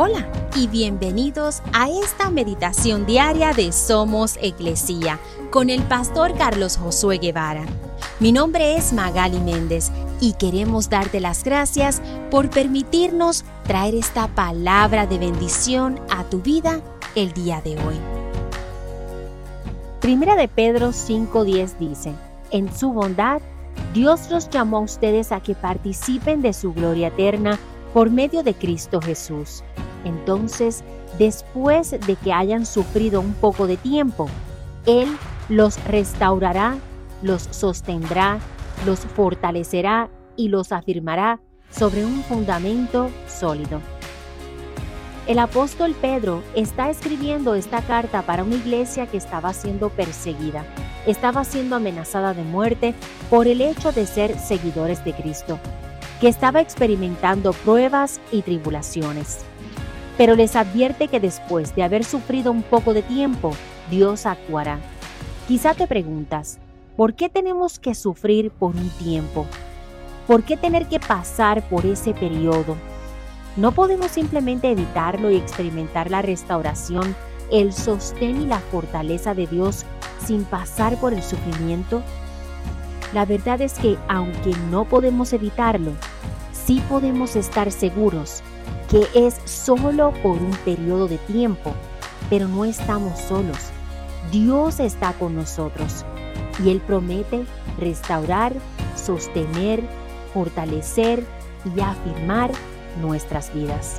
Hola y bienvenidos a esta meditación diaria de Somos Iglesia con el pastor Carlos Josué Guevara. Mi nombre es Magali Méndez y queremos darte las gracias por permitirnos traer esta palabra de bendición a tu vida el día de hoy. Primera de Pedro 5:10 dice, en su bondad, Dios los llamó a ustedes a que participen de su gloria eterna por medio de Cristo Jesús. Entonces, después de que hayan sufrido un poco de tiempo, Él los restaurará, los sostendrá, los fortalecerá y los afirmará sobre un fundamento sólido. El apóstol Pedro está escribiendo esta carta para una iglesia que estaba siendo perseguida, estaba siendo amenazada de muerte por el hecho de ser seguidores de Cristo, que estaba experimentando pruebas y tribulaciones pero les advierte que después de haber sufrido un poco de tiempo, Dios actuará. Quizá te preguntas, ¿por qué tenemos que sufrir por un tiempo? ¿Por qué tener que pasar por ese periodo? ¿No podemos simplemente evitarlo y experimentar la restauración, el sostén y la fortaleza de Dios sin pasar por el sufrimiento? La verdad es que aunque no podemos evitarlo, sí podemos estar seguros que es solo por un periodo de tiempo, pero no estamos solos. Dios está con nosotros y Él promete restaurar, sostener, fortalecer y afirmar nuestras vidas.